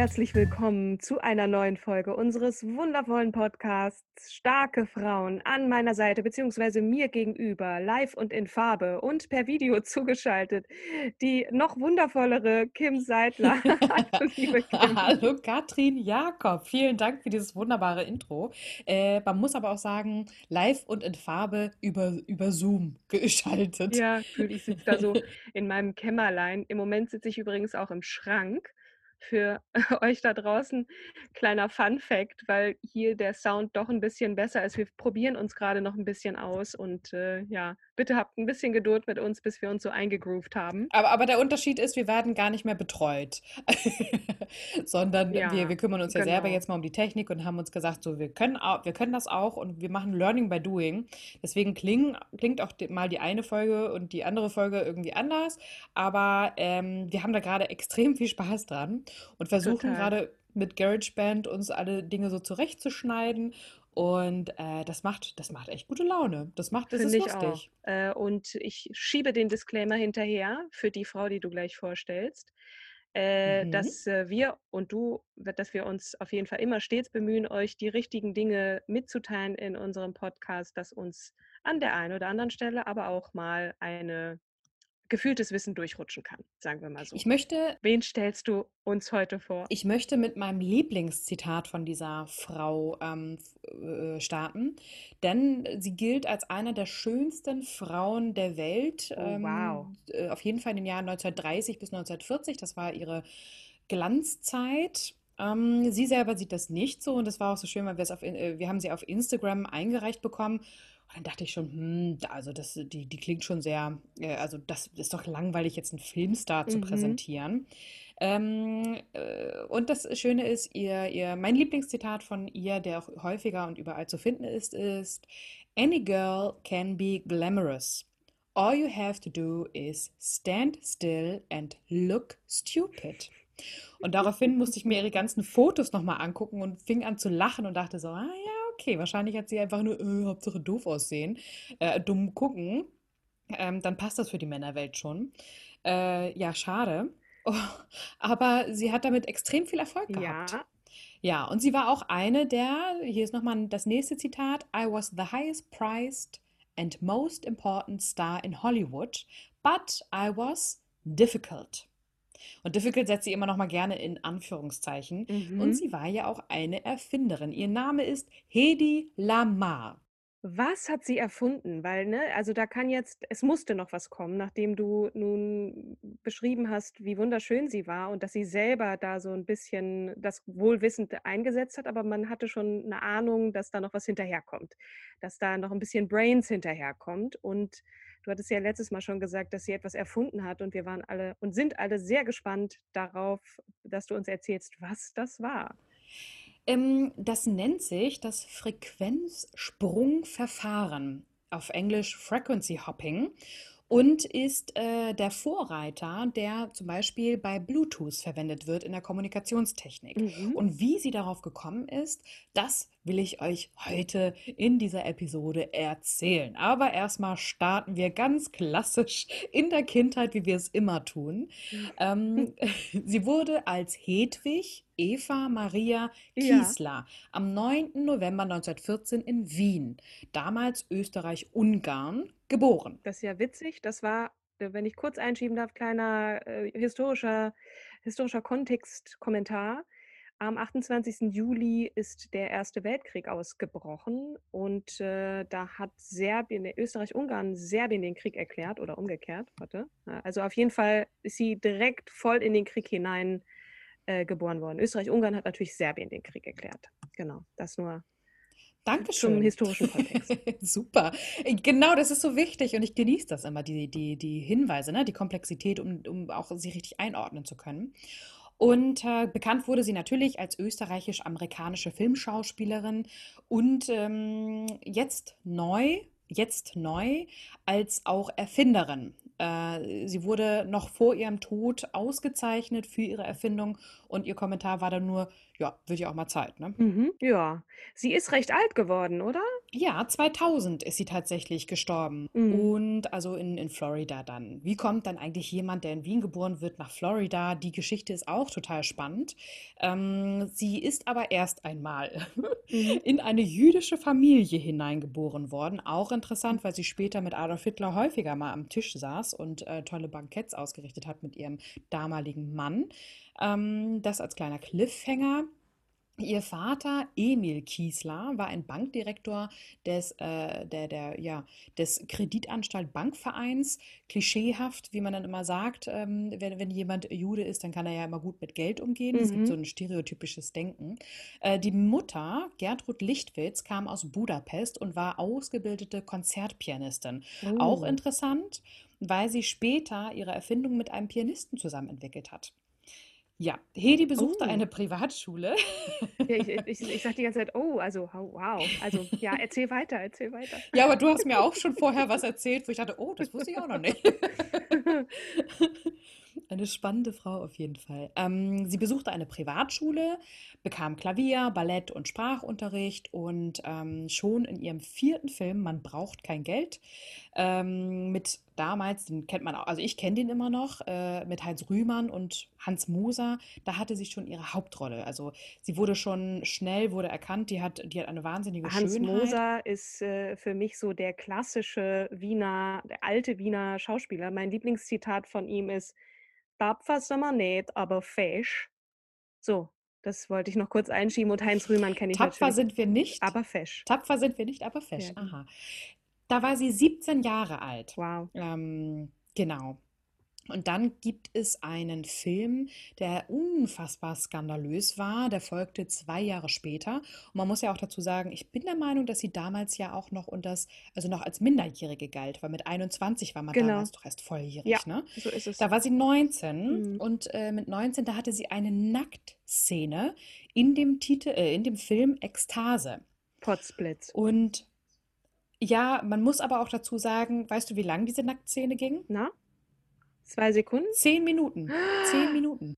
herzlich willkommen zu einer neuen Folge unseres wundervollen Podcasts Starke Frauen an meiner Seite beziehungsweise mir gegenüber, live und in Farbe und per Video zugeschaltet, die noch wundervollere Kim Seidler. Hallo, liebe Kim. Hallo Katrin Jakob, vielen Dank für dieses wunderbare Intro. Äh, man muss aber auch sagen, live und in Farbe über, über Zoom geschaltet. Ja, ich sitze da so in meinem Kämmerlein. Im Moment sitze ich übrigens auch im Schrank. Für euch da draußen kleiner Fun Fact, weil hier der Sound doch ein bisschen besser ist. Wir probieren uns gerade noch ein bisschen aus und äh, ja, bitte habt ein bisschen Geduld mit uns, bis wir uns so eingegroovt haben. Aber, aber der Unterschied ist, wir werden gar nicht mehr betreut, sondern Ja, wir, wir kümmern uns ja selber genau. jetzt mal um die Technik und haben uns gesagt, so wir können, auch, wir können das auch und wir machen Learning by Doing. Deswegen klingen, klingt auch mal die eine Folge und die andere Folge irgendwie anders, aber ähm, wir haben da gerade extrem viel Spaß dran und versuchen gerade mit GarageBand uns alle Dinge so zurechtzuschneiden und äh, das macht, das macht echt gute Laune. Das macht, das ist Finde ich auch. Äh, und ich schiebe den Disclaimer hinterher für die Frau, die du gleich vorstellst, äh, Mhm. dass äh, wir und du, dass wir uns auf jeden Fall immer stets bemühen, euch die richtigen Dinge mitzuteilen in unserem Podcast, dass uns an der einen oder anderen Stelle aber auch mal eine gefühltes Wissen durchrutschen kann, sagen wir mal so. Ich möchte Wen stellst du uns heute vor? Ich möchte mit meinem Lieblingszitat von dieser Frau ähm, äh, starten, denn sie gilt als eine der schönsten Frauen der Welt. Oh, wow. äh, auf jeden Fall in den Jahren 1930 bis 1940. Das war ihre Glanzzeit. Ähm, sie selber sieht das nicht so und das war auch so schön, weil äh, wir haben sie auf Instagram eingereicht bekommen. Und dann dachte ich schon, hm, also das, die, die klingt schon sehr, äh, also das ist doch langweilig, jetzt einen Filmstar zu Mhm. präsentieren. Ähm, äh, und das Schöne ist, ihr, ihr, mein Lieblingszitat von ihr, der auch häufiger und überall zu finden ist, ist: Any girl can be glamorous. All you have to do is stand still and look stupid. Und daraufhin musste ich mir ihre ganzen Fotos nochmal angucken und fing an zu lachen und dachte so, ah ja, okay, wahrscheinlich hat sie einfach nur, äh, Hauptsache doof aussehen, äh, dumm gucken. Ähm, dann passt das für die Männerwelt schon. Äh, ja, schade. Oh, aber sie hat damit extrem viel Erfolg gehabt. Ja, Ja, und sie war auch eine der, hier ist nochmal das nächste Zitat, I was the highest priced and most important star in Hollywood, but I was difficult. Und difficult setzt sie immer noch mal gerne in Anführungszeichen. Mhm. Und sie war ja auch eine Erfinderin. Ihr Name ist Hedy Lamar. Was hat sie erfunden? Weil, ne, also da kann jetzt, es musste noch was kommen, nachdem du nun beschrieben hast, wie wunderschön sie war und dass sie selber da so ein bisschen das wohlwissend eingesetzt hat, aber man hatte schon eine Ahnung, dass da noch was hinterherkommt, dass da noch ein bisschen Brains hinterherkommt. Und du hattest ja letztes Mal schon gesagt, dass sie etwas erfunden hat und wir waren alle und sind alle sehr gespannt darauf, dass du uns erzählst, was das war. Ähm, das nennt sich das Frequenzsprungverfahren, auf Englisch Frequency Hopping, und ist äh, der Vorreiter, der zum Beispiel bei Bluetooth verwendet wird in der Kommunikationstechnik. Mhm. Und wie sie darauf gekommen ist, das will ich euch heute in dieser Episode erzählen. Aber erstmal starten wir ganz klassisch in der Kindheit, wie wir es immer tun. Ähm, sie wurde als Hedwig Eva Maria Ja, Kiesler am 9. November 1914 in Wien, damals Österreich-Ungarn, geboren. das ist ja witzig. Das war, äh, wenn ich kurz einschieben darf, kleiner äh, historischer, historischer Kontextkommentar. Am 28. Juli ist der Erste Weltkrieg ausgebrochen und äh, da hat Serbien, äh, Österreich-Ungarn Serbien den Krieg erklärt oder umgekehrt. Warte. Also auf jeden Fall ist sie direkt voll in den Krieg hinein äh, geboren worden. Österreich-Ungarn hat natürlich Serbien den Krieg erklärt. Genau, das nur zum Dankeschön. historischen Kontext. Super. Äh, Genau, das ist so wichtig und ich genieße das immer, die, die, die Hinweise, ne? Die Komplexität, um, um auch sie richtig einordnen zu können. Und äh, bekannt wurde sie natürlich als österreichisch-amerikanische Filmschauspielerin und ähm, jetzt neu, jetzt neu als auch Erfinderin. Äh, sie wurde noch vor ihrem Tod ausgezeichnet für ihre Erfindung und ihr Kommentar war dann nur, ja, wird ja auch mal Zeit, ne? Mhm, ja, sie ist recht alt geworden, oder? Ja, 2000 ist sie tatsächlich gestorben. Mhm. Und also in, in Florida dann. Wie kommt dann eigentlich jemand, der in Wien geboren wird, nach Florida? Die Geschichte ist auch total spannend. Ähm, sie ist aber erst einmal Mhm. in eine jüdische Familie hineingeboren worden. Auch interessant, weil sie später mit Adolf Hitler häufiger mal am Tisch saß und äh, tolle Banketts ausgerichtet hat mit ihrem damaligen Mann. Ähm, das als kleiner Cliffhanger. Ihr Vater Emil Kiesler war ein Bankdirektor des, äh, der, der, ja, des Kreditanstalt Bankvereins. Klischeehaft, wie man dann immer sagt, ähm, wenn, wenn jemand Jude ist, dann kann er ja immer gut mit Geld umgehen. Es gibt so Mhm. ein stereotypisches Denken. Äh, die Mutter, Gertrud Lichtwitz, kam aus Budapest und war ausgebildete Konzertpianistin. Auch Oh. interessant, weil sie später ihre Erfindung mit einem Pianisten zusammen entwickelt hat. Ja, Hedi besuchte Oh. eine Privatschule. Ja, ich, ich, ich sag die ganze Zeit, oh, also wow. Also ja, erzähl weiter, erzähl weiter. Ja, aber du hast mir auch schon vorher was erzählt, wo ich dachte, oh, das wusste ich auch noch nicht. Eine spannende Frau auf jeden Fall. Ähm, sie besuchte eine Privatschule, bekam Klavier, Ballett und Sprachunterricht und ähm, schon in ihrem vierten Film, Man braucht kein Geld, ähm, mit damals, den kennt man auch, also ich kenne den immer noch, äh, mit Heinz Rühmann und Hans Moser, da hatte sie schon ihre Hauptrolle. Also sie wurde schon schnell, wurde erkannt, die hat, die hat eine wahnsinnige Hans Schönheit. Moser ist äh, für mich so der klassische Wiener, der alte Wiener Schauspieler. Mein Lieblingszitat von ihm ist, Tapfer sind wir nicht, aber fesch. So, das wollte ich noch kurz einschieben und Heinz Rühmann kenne ich Tapfer natürlich, sind wir nicht. aber fesch. Tapfer sind wir nicht, aber Ja, fesch. genau. Aha. Da war sie 17 Jahre alt. Wow. Ähm, genau. Und dann gibt es einen Film, der unfassbar skandalös war. Der folgte zwei Jahre später. Und man muss ja auch dazu sagen, ich bin der Meinung, dass sie damals ja auch noch und das, also noch als Minderjährige galt, weil mit 21 war man Genau. damals doch erst volljährig, Ja, ne? so ist es. Da war sie 19 Mhm. und äh, mit 19, da hatte sie eine Nacktszene in dem Titel, äh, in dem Film Ekstase. Potzblitz. Und ja, man muss aber auch dazu sagen, weißt du, wie lang diese Nacktszene ging? Na? Zwei Sekunden? Zehn Minuten. Zehn Minuten.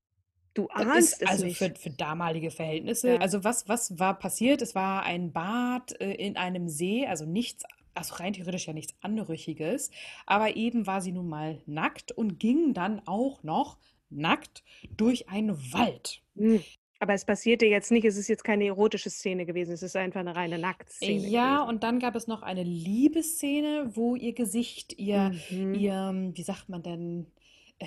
Du ahnst ist es also nicht. für, für damalige Verhältnisse. Ja. Also was, was war passiert? Es war ein Bad äh, in einem See, also nichts, also rein theoretisch ja nichts Anrüchiges. Aber eben war sie nun mal nackt und ging dann auch noch nackt durch einen Wald. Hm. Aber es passierte jetzt nicht, es ist jetzt keine erotische Szene gewesen, es ist einfach eine reine Nacktszene Ja, gewesen. und dann gab es noch eine Liebesszene, wo ihr Gesicht, ihr, Mhm. ihr, wie sagt man denn,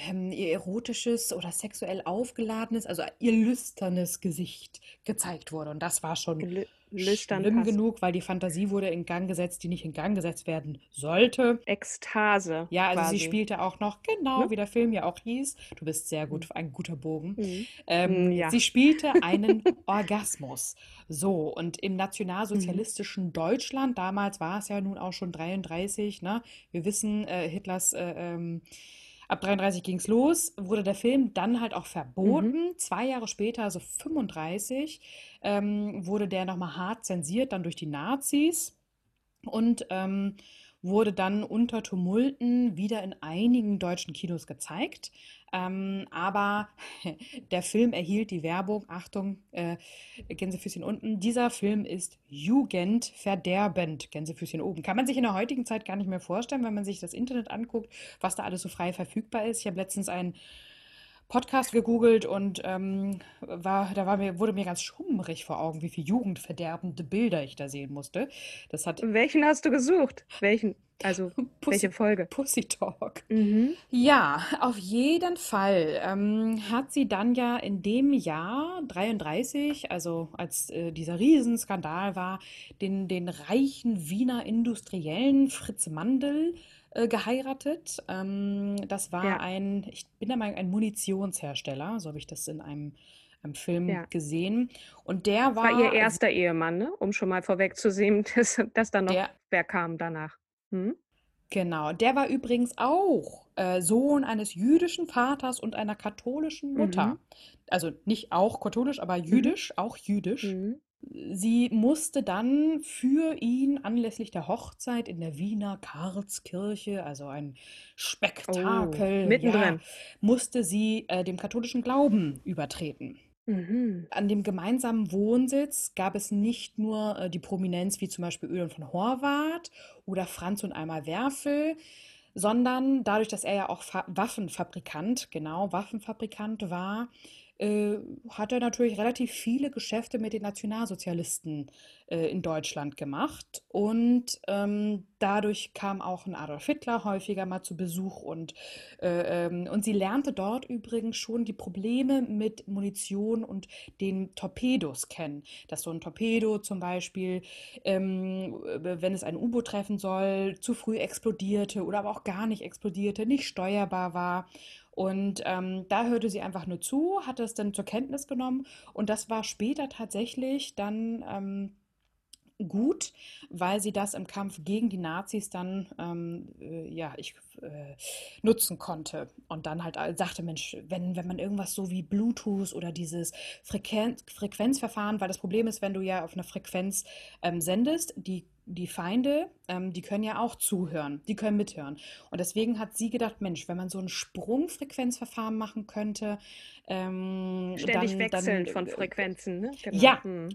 ähm, ihr erotisches oder sexuell aufgeladenes, also ihr lüsternes Gesicht gezeigt wurde. Und das war schon Lüstern schlimm passt. genug, weil die Fantasie wurde in Gang gesetzt, die nicht in Gang gesetzt werden sollte. Ekstase Ja, also sie quasi. spielte auch noch, genau Ne? wie der Film ja auch hieß. Du bist sehr gut, ein guter Bogen. Mhm. Ähm, Mm, ja. Sie spielte einen Orgasmus. So, und im Mhm. nationalsozialistischen Deutschland, damals war es ja nun auch schon 33, ne? Wir wissen, äh, Hitlers, äh, ähm, ab 33 ging es los, wurde der Film dann halt auch Mhm. verboten. Zwei Jahre später, also 35, ähm, wurde der nochmal hart zensiert, dann durch die Nazis und ähm, wurde dann unter Tumulten wieder in einigen deutschen Kinos gezeigt. Ähm, aber der Film erhielt die Werbung, Achtung, äh, Gänsefüßchen unten, dieser Film ist jugendverderbend, Gänsefüßchen oben. Kann man sich in der heutigen Zeit gar nicht mehr vorstellen, wenn man sich das Internet anguckt, was da alles so frei verfügbar ist. Ich habe letztens ein Podcast gegoogelt und ähm, war, da war mir, wurde mir ganz schummrig vor Augen, wie viele jugendverderbende Bilder ich da sehen musste. Das hat Welchen hast du gesucht? Welchen? Also, Pussy, welche Folge? Pussy Talk. Mhm. Ja, auf jeden Fall ähm, hat sie dann ja in dem Jahr 33, also als äh, dieser Riesenskandal war, den, den reichen Wiener Industriellen Fritz Mandl äh, geheiratet. Ähm, das war Ja, ein, ich bin der Meinung, ein Munitionshersteller, so habe ich das in einem, einem Film ja. gesehen. Und der Das war ihr war, erster Ehemann, ne? Um schon mal vorwegzusehen, dass, dass dann noch der, wer kam danach. Hm? genau, der war übrigens auch äh, Sohn eines jüdischen Vaters und einer katholischen Mutter. Mhm. Also nicht auch katholisch, aber Mhm. jüdisch, auch jüdisch. Mhm. Sie musste dann für ihn anlässlich der Hochzeit in der Wiener Karlskirche, also ein Oh, Spektakel, ja, mittendrin. musste sie äh, dem katholischen Glauben übertreten. Mhm. An dem gemeinsamen Wohnsitz gab es nicht nur äh, die Prominenz wie zum Beispiel Ölen von Horvath oder Franz und Eimer Werfel, sondern dadurch, dass er ja auch Fa Waffenfabrikant, genau, Waffenfabrikant war, äh, hat er natürlich relativ viele Geschäfte mit den Nationalsozialisten äh, in Deutschland gemacht. Und ähm, dadurch kam auch ein Adolf Hitler häufiger mal zu Besuch. Und, äh, ähm, und sie lernte dort übrigens schon die Probleme mit Munition und den Torpedos kennen. Dass so ein Torpedo zum Beispiel, ähm, wenn es ein U-Boot treffen soll, zu früh explodierte oder aber auch gar nicht explodierte, nicht steuerbar war. Und ähm, da hörte sie einfach nur zu, hat es dann zur Kenntnis genommen. Und das war später tatsächlich dann ähm, gut, weil sie das im Kampf gegen die Nazis dann ähm, äh, ja ich äh, nutzen konnte. Und dann halt all- sagte Mensch, wenn wenn man irgendwas so wie Bluetooth oder dieses Frequenz, Frequenzverfahren, weil das Problem ist, wenn du ja auf einer Frequenz ähm, sendest, die die Feinde, ähm, die können ja auch zuhören, die können mithören. Und deswegen hat sie gedacht, Mensch, wenn man so ein Sprungfrequenzverfahren machen könnte, ähm, Ständig dann, wechseln dann von Frequenzen, ne? Genau. ja, Hm.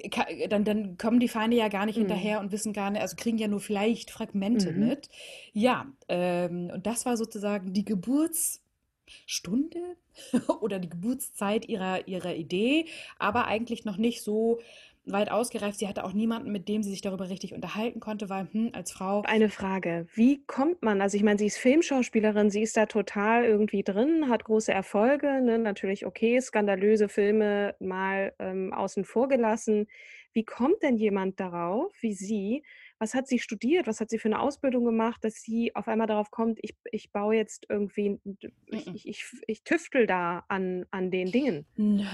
dann, dann kommen die Feinde ja gar nicht Mhm. hinterher und wissen gar nicht, also kriegen ja nur vielleicht Fragmente Mhm. mit. Ja, ähm, und das war sozusagen die Geburtsstunde oder die Geburtszeit ihrer, ihrer Idee, aber eigentlich noch nicht so weit ausgereift. Sie hatte auch niemanden, mit dem sie sich darüber richtig unterhalten konnte, weil hm, als Frau, Eine Frage, wie kommt man, also ich meine, sie ist Filmschauspielerin, sie ist da total irgendwie drin, hat große Erfolge, ne? Natürlich okay, skandalöse Filme mal ähm, außen vor gelassen. Wie kommt denn jemand darauf, wie sie? Was hat sie studiert? Was hat sie für eine Ausbildung gemacht, dass sie auf einmal darauf kommt, ich, ich baue jetzt irgendwie, ich, ich, ich, ich tüftel da an, an den Dingen.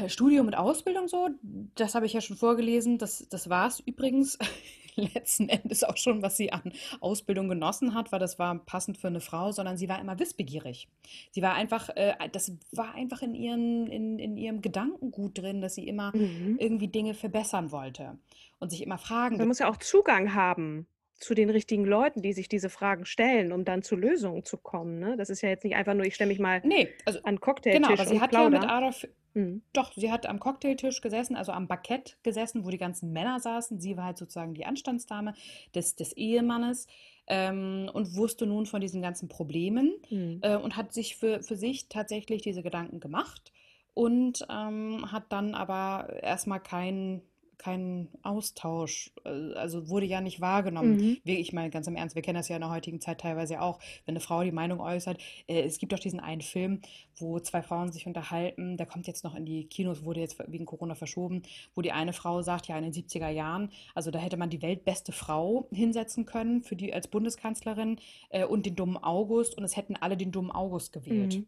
Studium und Ausbildung so, das habe ich ja schon vorgelesen. Das, das war es übrigens letzten Endes auch schon, was sie an Ausbildung genossen hat, weil das war passend für eine Frau, sondern sie war immer wissbegierig. Sie war einfach, äh, das war einfach in ihren, in, in ihrem Gedankengut drin, dass sie immer Mhm. irgendwie Dinge verbessern wollte und sich immer Fragen Man muss ja auch Zugang haben zu den richtigen Leuten, die sich diese Fragen stellen, um dann zu Lösungen zu kommen. Ne? Das ist ja jetzt nicht einfach nur, ich stelle mich mal Nee, also an genau, Cocktailtisch aber sie und hat ja mit plauder. Mhm. doch, sie hat am Cocktailtisch gesessen, also am Bankett gesessen, wo die ganzen Männer saßen. Sie war halt sozusagen die Anstandsdame des, des Ehemannes ähm, und wusste nun von diesen ganzen Problemen Mhm. äh, und hat sich für, für sich tatsächlich diese Gedanken gemacht und ähm, hat dann aber erstmal keinen keinen Austausch, äh, also wurde ja nicht wahrgenommen. Mhm. Ich meine, ganz im Ernst, wir kennen das ja in der heutigen Zeit teilweise auch, wenn eine Frau die Meinung äußert. Äh, es gibt doch diesen einen Film, wo zwei Frauen sich unterhalten, der kommt jetzt noch in die Kinos, wurde jetzt wegen Corona verschoben, wo die eine Frau sagt, ja, in den 70er Jahren, also da hätte man die weltbeste Frau hinsetzen können für die als Bundeskanzlerin äh, und den dummen August und es hätten alle den dummen August gewählt. Mhm.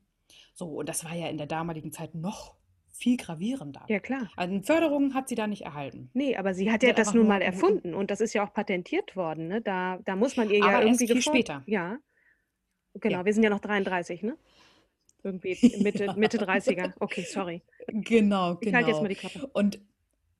So, und das war ja in der damaligen Zeit noch viel gravierender. Ja, klar. Also Förderungen hat sie da nicht erhalten. Nee, aber sie hat Sie ja hat das nun mal erfunden und das ist ja auch patentiert worden. Ne? Da, da muss man ihr ja Aber erst irgendwie viel später. Ja, genau. Ja. Wir sind ja noch 33, ne? Irgendwie Mitte, Ja. Mitte 30er. Okay, sorry. Genau, Ich halte jetzt genau. mal die Klappe. Und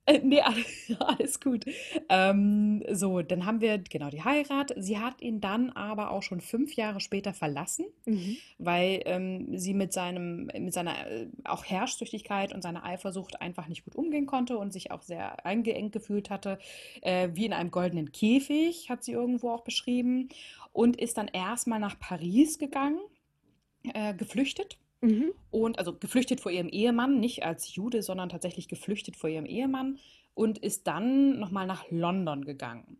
Äh, nee, alles gut. Ähm, so, dann haben wir genau die Heirat. Sie hat ihn dann aber auch schon fünf Jahre später verlassen, Mhm. weil ähm, sie mit seinem, mit seiner äh, auch Herrschsüchtigkeit und seiner Eifersucht einfach nicht gut umgehen konnte und sich auch sehr eingeengt gefühlt hatte, äh, wie in einem goldenen Käfig, hat sie irgendwo auch beschrieben, und ist dann erstmal nach Paris gegangen, äh, geflüchtet. Mhm. Und also geflüchtet vor ihrem Ehemann, nicht als Jude, sondern tatsächlich geflüchtet vor ihrem Ehemann und ist dann nochmal nach London gegangen.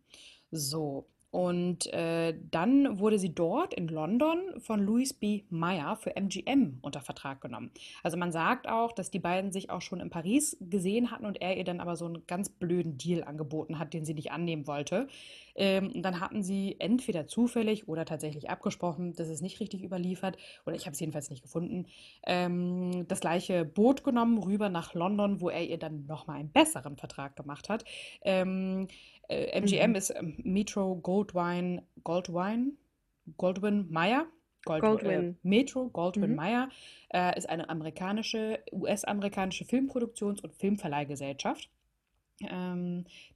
So, und äh, dann wurde sie dort in London von Louis B. Meyer für MGM unter Vertrag genommen. Also man sagt auch, dass die beiden sich auch schon in Paris gesehen hatten und er ihr dann aber so einen ganz blöden Deal angeboten hat, den sie nicht annehmen wollte. Ähm, und dann hatten sie entweder zufällig oder tatsächlich abgesprochen, das ist nicht richtig überliefert, oder ich habe es jedenfalls nicht gefunden, ähm, das gleiche Boot genommen, rüber nach London, wo er ihr dann nochmal einen besseren Vertrag gemacht hat. Ähm, äh, MGM Mhm. ist ähm, Metro Goldwyn, Goldwyn, Goldwyn Mayer. Gold, äh, Goldwyn. Metro Goldwyn Mhm. Mayer äh, ist eine amerikanische, US-amerikanische Filmproduktions- und Filmverleihgesellschaft,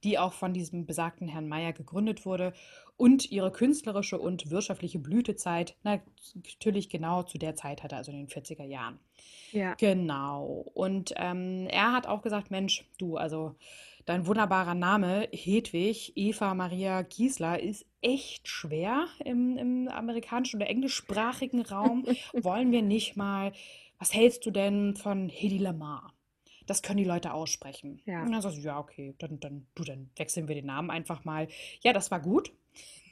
die auch von diesem besagten Herrn Mayer gegründet wurde und ihre künstlerische und wirtschaftliche Blütezeit na, natürlich genau zu der Zeit hatte, also in den 40er Jahren. Ja. Genau. Und ähm, er hat auch gesagt, Mensch, du, also dein wunderbarer Name, Hedwig Eva Maria Giesler, ist echt schwer im, im amerikanischen oder englischsprachigen Raum. Wollen wir nicht mal, was hältst du denn von Hedy Lamar? Das können die Leute aussprechen. Ja. Und dann sagst du, ja, okay, dann, dann, du, dann wechseln wir den Namen einfach mal. Ja, das war gut.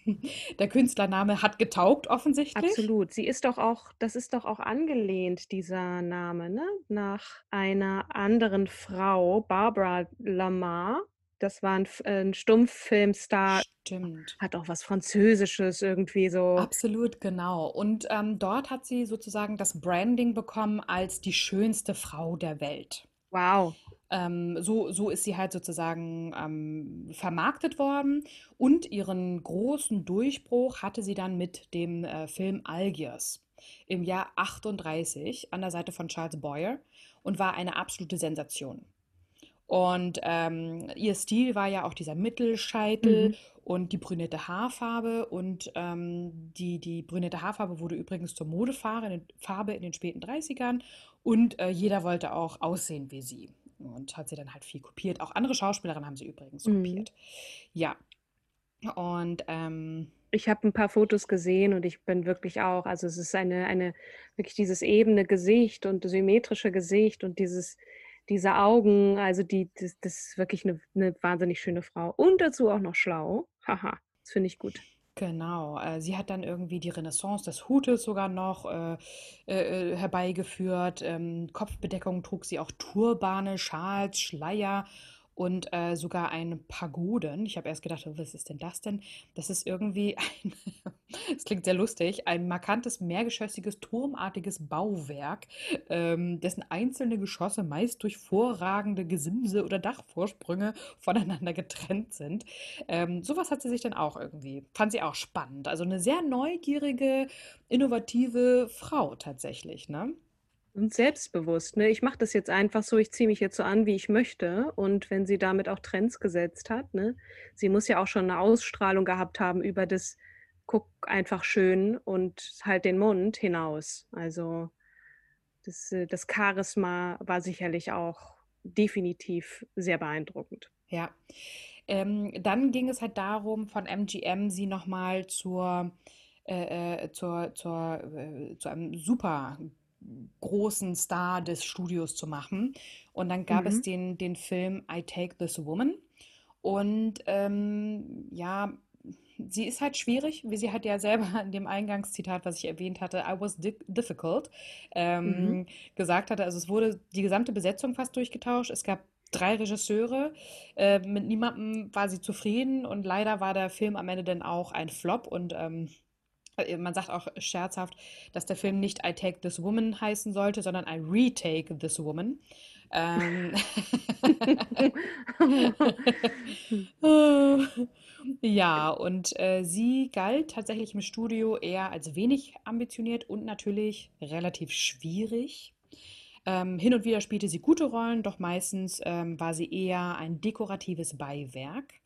Der Künstlername hat getaugt, offensichtlich. Absolut. Sie ist doch auch, das ist doch auch angelehnt, dieser Name, ne? Nach einer anderen Frau, Barbara Lamar. Das war ein, äh, ein Stummfilmstar, Stimmt. hat auch was Französisches irgendwie so. Absolut, genau. Und ähm, dort hat sie sozusagen das Branding bekommen als die schönste Frau der Welt. Wow. Ähm, so, so ist sie halt sozusagen ähm, vermarktet worden und ihren großen Durchbruch hatte sie dann mit dem äh, Film Algiers im Jahr 38 an der Seite von Charles Boyer und war eine absolute Sensation. Und ähm, ihr Stil war ja auch dieser Mittelscheitel Mhm. und die brünette Haarfarbe. Und ähm, die, die brünette Haarfarbe wurde übrigens zur Modefarbe in den, Farbe in den späten 30ern. Und äh, jeder wollte auch aussehen wie sie. Und hat sie dann halt viel kopiert. Auch andere Schauspielerinnen haben sie übrigens Mhm. kopiert. Ja. Und ähm, Ich habe ein paar Fotos gesehen und ich bin wirklich auch, also es ist eine, eine, wirklich dieses ebene Gesicht und symmetrische Gesicht und dieses, diese Augen, also die, das, das ist wirklich eine, eine wahnsinnig schöne Frau. Und dazu auch noch schlau. Haha, das finde ich gut. Genau, äh, sie hat dann irgendwie die Renaissance des Hutes sogar noch äh, äh, äh, herbeigeführt. Ähm, Kopfbedeckung trug sie auch Turbane, Schals, Schleier und äh, sogar ein Pagoden. Ich habe erst gedacht, was ist denn das denn? Das ist irgendwie ein, es klingt sehr lustig, ein markantes, mehrgeschossiges, turmartiges Bauwerk, ähm, dessen einzelne Geschosse meist durch vorragende Gesimse oder Dachvorsprünge voneinander getrennt sind. Ähm, sowas hat sie sich dann auch irgendwie, fand sie auch spannend. Also eine sehr neugierige, innovative Frau tatsächlich, ne? Und selbstbewusst, ne? Ich mache das jetzt einfach so, ich ziehe mich jetzt so an, wie ich möchte. Und wenn sie damit auch Trends gesetzt hat, ne? Sie muss ja auch schon eine Ausstrahlung gehabt haben über das guck einfach schön und halt den Mund hinaus. Also das, äh, das Charisma war sicherlich auch definitiv sehr beeindruckend. Ja. Ähm, dann ging es halt darum, von MGM sie nochmal zur, äh, äh, zur, zur, äh, zu einem super großen Star des Studios zu machen. Und dann gab es Mhm. den, den Film I Take This Woman. Und ähm, ja, sie ist halt schwierig, wie sie hat ja selber in dem Eingangszitat, was ich erwähnt hatte, I was di difficult, ähm, Mhm. gesagt hatte. Also es wurde die gesamte Besetzung fast durchgetauscht. Es gab drei Regisseure. Äh, mit niemandem war sie zufrieden und leider war der Film am Ende dann auch ein Flop und ähm, äh, man sagt auch scherzhaft, dass der Film nicht I Take This Woman heißen sollte, sondern I Retake This Woman. Ähm, ja, und äh, sie galt tatsächlich im Studio eher als wenig ambitioniert und natürlich relativ schwierig. Ähm, hin und wieder spielte sie gute Rollen, doch meistens ähm, war sie eher ein dekoratives Beiwerk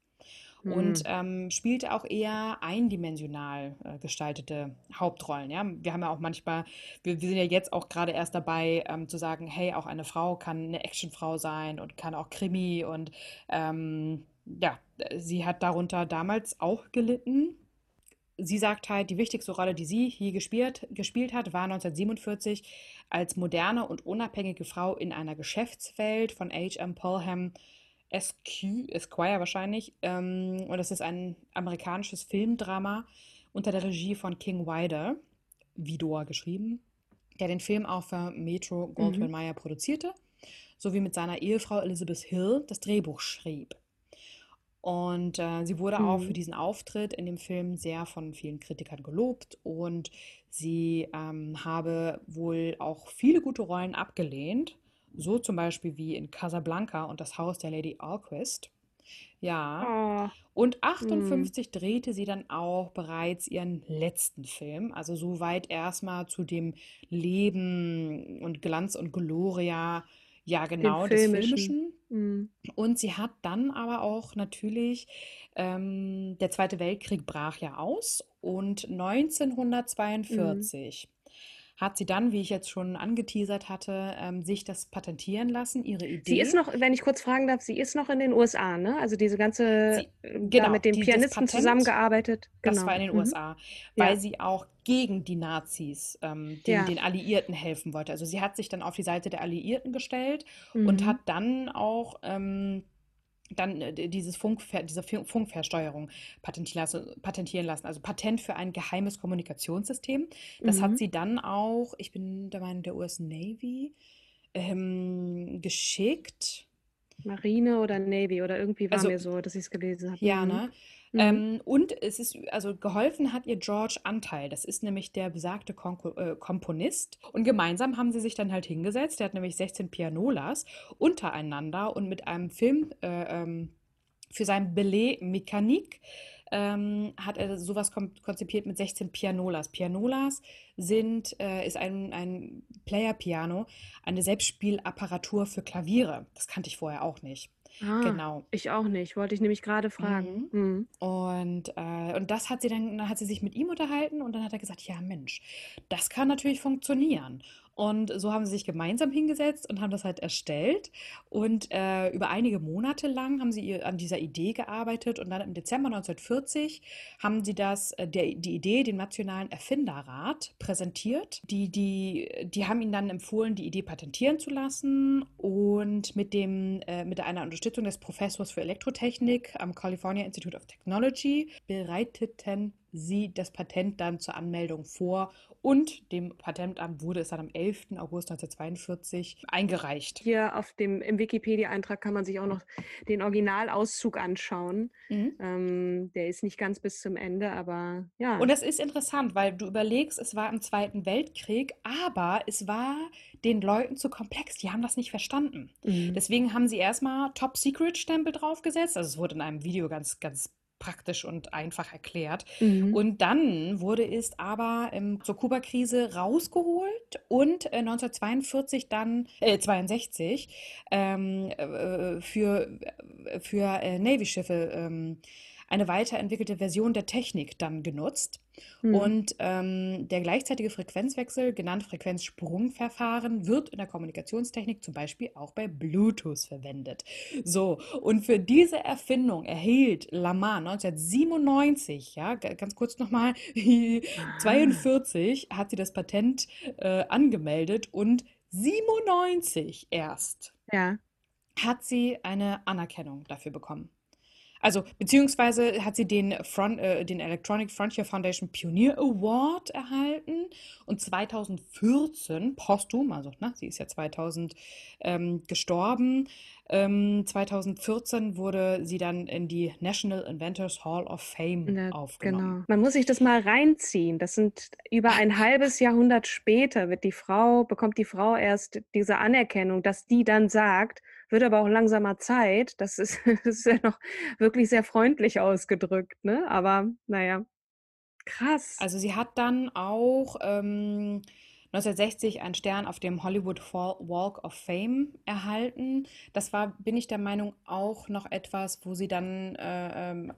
und Mhm. ähm, spielte auch eher eindimensional äh, gestaltete Hauptrollen. Ja? Wir haben ja auch manchmal, wir, wir sind ja jetzt auch gerade erst dabei ähm, zu sagen, hey, auch eine Frau kann eine Actionfrau sein und kann auch Krimi und ähm, ja, äh, sie hat darunter damals auch gelitten. Sie sagt halt, die wichtigste Rolle, die sie je gespielt, gespielt hat, war 1947 als moderne und unabhängige Frau in einer Geschäftswelt von H.M. Pelham SQ, Esquire wahrscheinlich. Ähm, und das ist ein amerikanisches Filmdrama unter der Regie von King Wider, Vidor geschrieben, der den Film auch für Metro Goldwyn Mhm. Mayer produzierte, sowie mit seiner Ehefrau Elizabeth Hill das Drehbuch schrieb. Und äh, sie wurde auch für Mhm. diesen Auftritt in dem Film sehr von vielen Kritikern gelobt und sie ähm, habe wohl auch viele gute Rollen abgelehnt, so zum Beispiel wie in Casablanca und das Haus der Lady Alquist. Ja, Oh. und Mhm. 58 drehte sie dann auch bereits ihren letzten Film, also soweit erstmal zu dem Leben und Glanz und Gloria, ja genau, des filmischen. Mhm. Und sie hat dann aber auch natürlich, ähm, der Zweite Weltkrieg brach ja aus und Mhm. 1942 hat sie dann, wie ich jetzt schon angeteasert hatte, ähm, sich das patentieren lassen, ihre Sie ist Idee. noch, wenn ich kurz fragen darf, sie ist noch in den USA, ne? Also diese ganze, Sie, äh, genau, mit dem die, Pianisten Patent, zusammengearbeitet. das war Genau. in den Mhm. USA, weil Ja, sie auch gegen die Nazis, ähm, den, ja. den Alliierten helfen wollte. Also sie hat sich dann auf die Seite der Alliierten gestellt und hat Mhm. dann auch ähm, dann äh, dieses Funkver diese Fun- Funkversteuerung patentieren lassen, also Patent für ein geheimes Kommunikationssystem. Das hat Mhm. sie dann auch, ich bin der Meinung, der US Navy ähm, geschickt. Marine oder Navy oder irgendwie war Also mir so, dass ich es gelesen habe. Ja, Mhm. ne? Mhm. Ähm, und es ist, also geholfen hat ihr George Anteil. Das ist nämlich der besagte Konko äh, Komponist. Und gemeinsam haben sie sich dann halt hingesetzt. Der hat nämlich 16 Pianolas untereinander und mit einem Film äh, ähm, für sein Ballet Mécanique ähm, hat er sowas konzipiert mit 16 Pianolas. Pianolas sind, äh, ist ein, ein Player-Piano, eine Selbstspielapparatur für Klaviere. Das kannte ich vorher auch nicht. Ah, Genau. ich auch nicht. Wollte ich nämlich gerade fragen. Mhm. Mhm. Und, äh, und das hat sie dann, dann hat sie sich mit ihm unterhalten und dann hat er gesagt, ja Mensch, das kann natürlich funktionieren. Und so haben sie sich gemeinsam hingesetzt und haben das halt erstellt. Und äh, über einige Monate lang haben sie an dieser Idee gearbeitet. Und dann im Dezember 1940 haben sie das, äh, der, die Idee dem Nationalen Erfinderrat präsentiert. Die, die, die haben ihnen dann empfohlen, die Idee patentieren zu lassen. Und mit, dem, äh, mit einer Unterstützung des Professors für Elektrotechnik am California Institute of Technology bereiteten sie das Patent dann zur Anmeldung vor und dem Patentamt wurde es dann am 11. August 1942 eingereicht. Hier auf dem, im Wikipedia-Eintrag kann man sich auch noch den Originalauszug anschauen. Mhm. Ähm, der ist nicht ganz bis zum Ende, aber Und ja. das ist interessant, weil du überlegst, es war im Zweiten Weltkrieg, aber es war den Leuten zu komplex. Die haben das nicht verstanden. Mhm. Deswegen haben sie erstmal Top-Secret-Stempel draufgesetzt. Also es wurde in einem Video ganz, ganz praktisch und einfach erklärt. Mhm. Und dann wurde es aber ähm, zur Kuba-Krise rausgeholt und äh, 1942 dann, äh, 62, ähm, äh, für, äh, für äh, Navy-Schiffe ähm, eine weiterentwickelte Version der Technik dann genutzt. Mhm. Und ähm, der gleichzeitige Frequenzwechsel, genannt Frequenzsprungverfahren, wird in der Kommunikationstechnik zum Beispiel auch bei Bluetooth verwendet. So, und für diese Erfindung erhielt Lamar 1997, ja, ga- ganz kurz nochmal, Ah. 42 hat sie das Patent äh, angemeldet und 97 erst Ja. hat sie eine Anerkennung dafür bekommen. Also, beziehungsweise hat sie den, Front, äh, den Electronic Frontier Foundation Pioneer Award erhalten und 2014, posthum, also ne, sie ist ja 2000 ähm, gestorben, ähm, 2014 wurde sie dann in die National Inventors Hall of Fame Ja, aufgenommen. genau. Man muss sich das mal reinziehen. Das sind über ein halbes Jahrhundert später wird die Frau, bekommt die Frau erst diese Anerkennung, dass die dann sagt, wird aber auch langsamer Zeit. Das ist, das ist ja noch wirklich sehr freundlich ausgedrückt, ne? Aber naja, krass. Also sie hat dann auch ähm, 1960 einen Stern auf dem Hollywood Walk of Fame erhalten. Das war, bin ich der Meinung, auch noch etwas, wo sie dann äh, ähm, äh,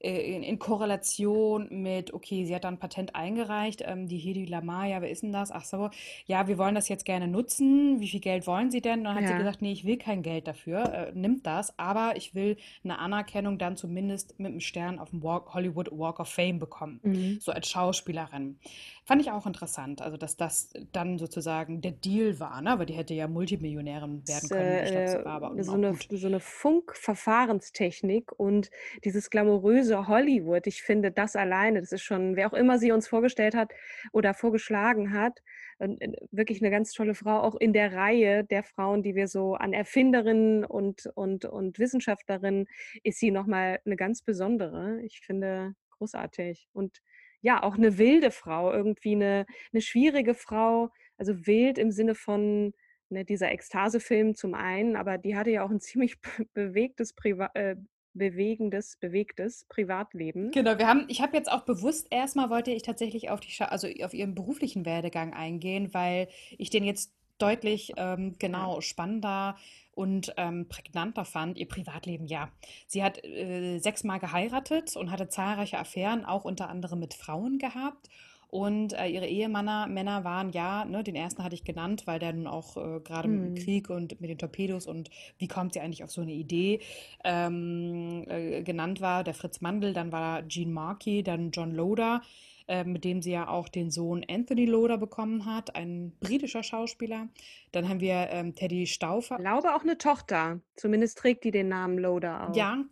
in, in, Korrelation mit, okay, sie hat dann ein Patent eingereicht, ähm, die Hedi Lamar, ja, wer ist denn das? Ach so, ja, wir wollen das jetzt gerne nutzen. Wie viel Geld wollen Sie denn? Und dann hat ja. sie gesagt, nee, ich will kein Geld dafür, äh, nimmt das, aber ich will eine Anerkennung dann zumindest mit einem Stern auf dem Walk, Hollywood Walk of Fame bekommen, mhm. so als Schauspielerin. Fand ich auch interessant, also dass das dann sozusagen der Deal war, ne? aber die hätte ja Multimillionärin werden können. Ich glaub, war aber so, eine, so eine Funkverfahrenstechnik und dieses glamouröse Hollywood, ich finde das alleine, das ist schon, wer auch immer sie uns vorgestellt hat oder vorgeschlagen hat, äh, wirklich eine ganz tolle Frau, auch in der Reihe der Frauen, die wir so an Erfinderinnen und, und, und Wissenschaftlerinnen, ist sie nochmal eine ganz besondere. Ich finde großartig. Und ja, auch eine wilde Frau, irgendwie eine, eine schwierige Frau, also wild im Sinne von ne, dieser Ekstasefilm zum einen, aber die hatte ja auch ein ziemlich bewegtes Priva äh, bewegendes, bewegtes Privatleben. Genau, wir haben, ich habe jetzt auch bewusst erstmal wollte ich tatsächlich auf die, Scha also auf ihren beruflichen Werdegang eingehen, weil ich den jetzt deutlich ähm, genau spannender und ähm, prägnanter fand, ihr Privatleben, ja. Sie hat äh, sechsmal geheiratet und hatte zahlreiche Affären, auch unter anderem mit Frauen gehabt. Und äh, ihre Ehemänner Männer waren ja, ne, den ersten hatte ich genannt, weil der nun auch äh, gerade mhm. mit dem Krieg und mit den Torpedos und wie kommt sie eigentlich auf so eine Idee ähm, äh, genannt war, der Fritz Mandel, dann war Gene Markey, dann John Loder. Äh, mit dem sie ja auch den Sohn Anthony Loder bekommen hat, ein britischer Schauspieler. Dann haben wir ähm, Teddy Stauffer. Ich glaube auch eine Tochter. Zumindest trägt die den Namen Loder auch. Ja,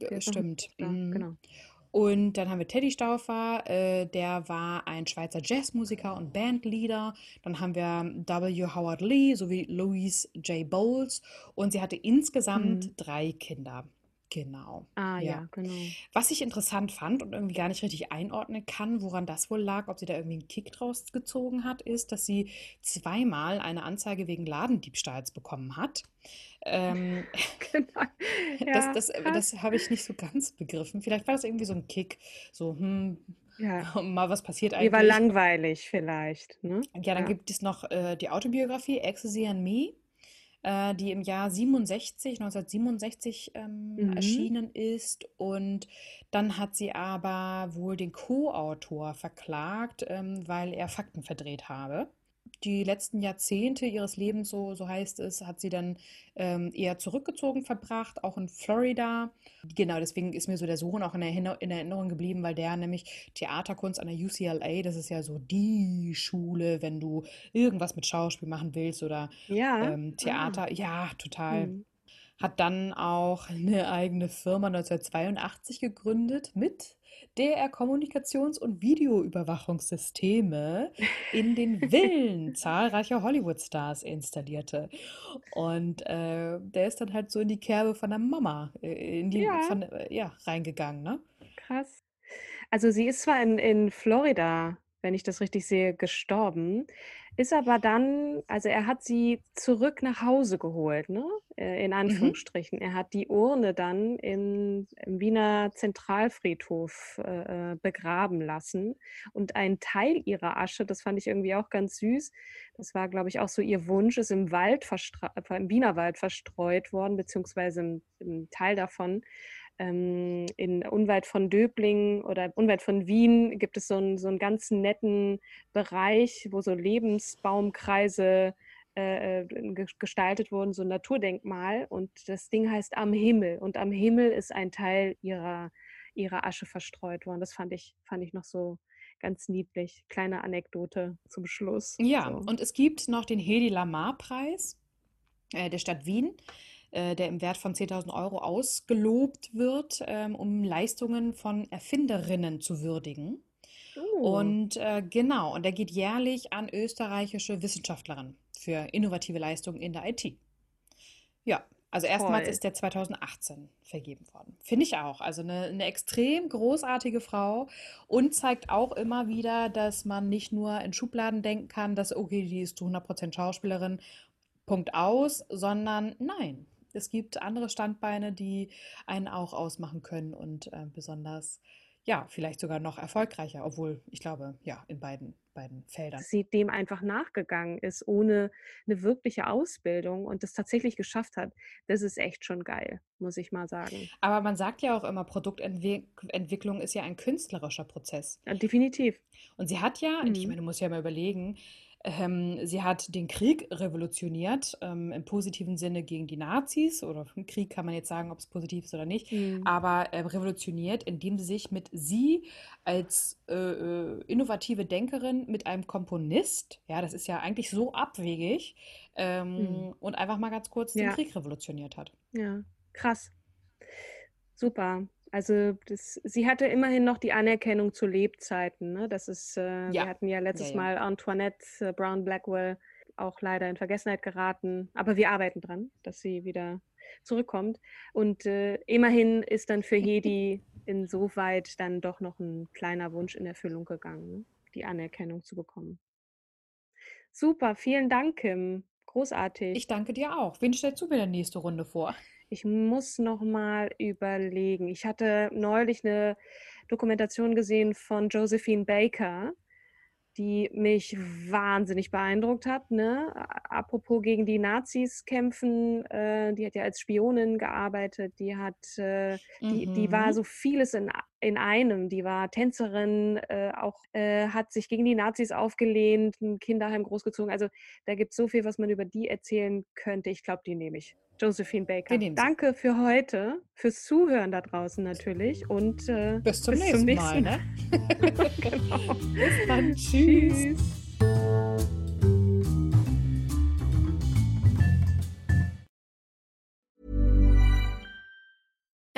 äh, stimmt. Mhm. Genau. Und dann haben wir Teddy Stauffer, äh, der war ein Schweizer Jazzmusiker und Bandleader. Dann haben wir W. Howard Lee sowie Louise J. Bowles. Und sie hatte insgesamt mhm. drei Kinder. Genau. Ah ja. ja, genau. Was ich interessant fand und irgendwie gar nicht richtig einordnen kann, woran das wohl lag, ob sie da irgendwie einen Kick draus gezogen hat, ist, dass sie zweimal eine Anzeige wegen Ladendiebstahls bekommen hat. Ähm, genau. ja, das das, das habe ich nicht so ganz begriffen. Vielleicht war das irgendwie so ein Kick, so, hm, ja. mal was passiert eigentlich. Die war langweilig vielleicht. Ne? Ja, dann ja. gibt es noch äh, die Autobiografie Ecstasy and Me äh, die im Jahr 67, 1967 ähm, mhm. erschienen ist. Und dann hat sie aber wohl den Co-Autor verklagt, ähm, weil er Fakten verdreht habe die letzten Jahrzehnte ihres Lebens, so, so heißt es, hat sie dann ähm, eher zurückgezogen verbracht, auch in Florida. Genau, deswegen ist mir so der Sohn auch in, Erinner in Erinnerung geblieben, weil der nämlich Theaterkunst an der UCLA, das ist ja so die Schule, wenn du irgendwas mit Schauspiel machen willst oder ja. ähm, Theater. Ah. Ja, total. Mhm. Hat dann auch eine eigene Firma 1982 gegründet mit der er Kommunikations- und Videoüberwachungssysteme in den Villen zahlreicher Hollywood-Stars installierte. Und äh, der ist dann halt so in die Kerbe von der Mama äh, in die, ja. Von, äh, ja, reingegangen. Ne? Krass. Also sie ist zwar in, in Florida, wenn ich das richtig sehe, gestorben. Ist aber dann, also er hat sie zurück nach Hause geholt, ne? Äh, in mhm. Anführungsstrichen. Mhm. Er hat die Urne dann in, im Wiener Zentralfriedhof äh, äh, begraben lassen. Und ein Teil ihrer Asche, das fand ich irgendwie auch ganz süß, das war, glaube ich, auch so ihr Wunsch, ist im Wald, im Wiener Wald verstreut worden, beziehungsweise im, im Teil davon ähm, in unweit von Döbling oder unweit von Wien gibt es so einen, so einen ganz netten Bereich, wo so Lebensbaumkreise äh, äh gestaltet wurden, so ein Naturdenkmal. Und das Ding heißt Am Himmel. Und am Himmel ist ein Teil ihrer, ihrer Asche verstreut worden. Das fand ich, fand ich noch so ganz niedlich. Kleine Anekdote zum Schluss. Ja, so. und es gibt noch den Hedi Lamar-Preis äh, der Stadt Wien. Äh, der im Wert von 10.000 Euro ausgelobt wird, ähm, um Leistungen von Erfinderinnen zu würdigen. Oh. Und äh, genau, und der geht jährlich an österreichische Wissenschaftlerinnen für innovative Leistungen in der IT. Ja, also erstmals ist der 2018 vergeben worden. Finde ich auch. Also eine, eine, extrem großartige Frau und zeigt auch immer wieder, dass man nicht nur in Schubladen denken kann, dass, okay, die ist zu 100% Schauspielerin, Punkt aus, sondern nein, es gibt andere Standbeine, die einen auch ausmachen können und äh, besonders ja, vielleicht sogar noch erfolgreicher, obwohl ich glaube, ja, in beiden, beiden Feldern. Dass sie dem einfach nachgegangen ist, ohne eine wirkliche Ausbildung und das tatsächlich geschafft hat. Das ist echt schon geil, muss ich mal sagen. Aber man sagt ja auch immer, Produktentwicklung ist ja ein künstlerischer Prozess. Ja, definitiv. Und sie hat ja, ich Mhm. meine, du musst ja mal überlegen, ähm, sie hat den Krieg revolutioniert, ähm, im positiven Sinne gegen die Nazis, oder Krieg kann man jetzt sagen, ob es positiv ist oder nicht, Mhm. aber ähm, revolutioniert, indem sie sich mit sie als äh, äh, innovative Denkerin mit einem Komponist, ja, das ist ja eigentlich so abwegig, ähm, Mhm. und einfach mal ganz kurz den Ja. Krieg revolutioniert hat. Ja, krass. Super. Also das, sie hatte immerhin noch die Anerkennung zu Lebzeiten. Ne? Das ist, äh, wir Ja, hatten ja ja, letztes ja. Mal Antoinette äh, Brown Blackwell auch leider in Vergessenheit geraten. Aber wir arbeiten dran, dass sie wieder zurückkommt. Und äh, immerhin ist dann für Hedi insoweit dann doch noch ein kleiner Wunsch in Erfüllung gegangen, ne? die Anerkennung zu bekommen. Super, vielen Dank, Kim. Großartig. Ich danke dir auch. Wen stellst du mir denn nächste Runde vor? Ich muss noch mal überlegen. Ich hatte neulich eine Dokumentation gesehen von Josephine Baker, die mich wahnsinnig beeindruckt hat. Ne? Apropos gegen die Nazis kämpfen, äh, die hat ja als Spionin gearbeitet. Die hat, äh, die, die war Mhm. so vieles in, in einem. Die war Tänzerin, äh, auch äh, hat sich gegen die Nazis aufgelehnt, ein Kinderheim großgezogen. Also da gibt es so viel, was man über die erzählen könnte. Ich glaube, die nehme ich. Josephine Baker. Danke für heute, fürs Zuhören da draußen natürlich und äh, Bis zum bis nächsten zum Mal, nächsten ne? genau. Bis dann. Tschüss. Tschüss.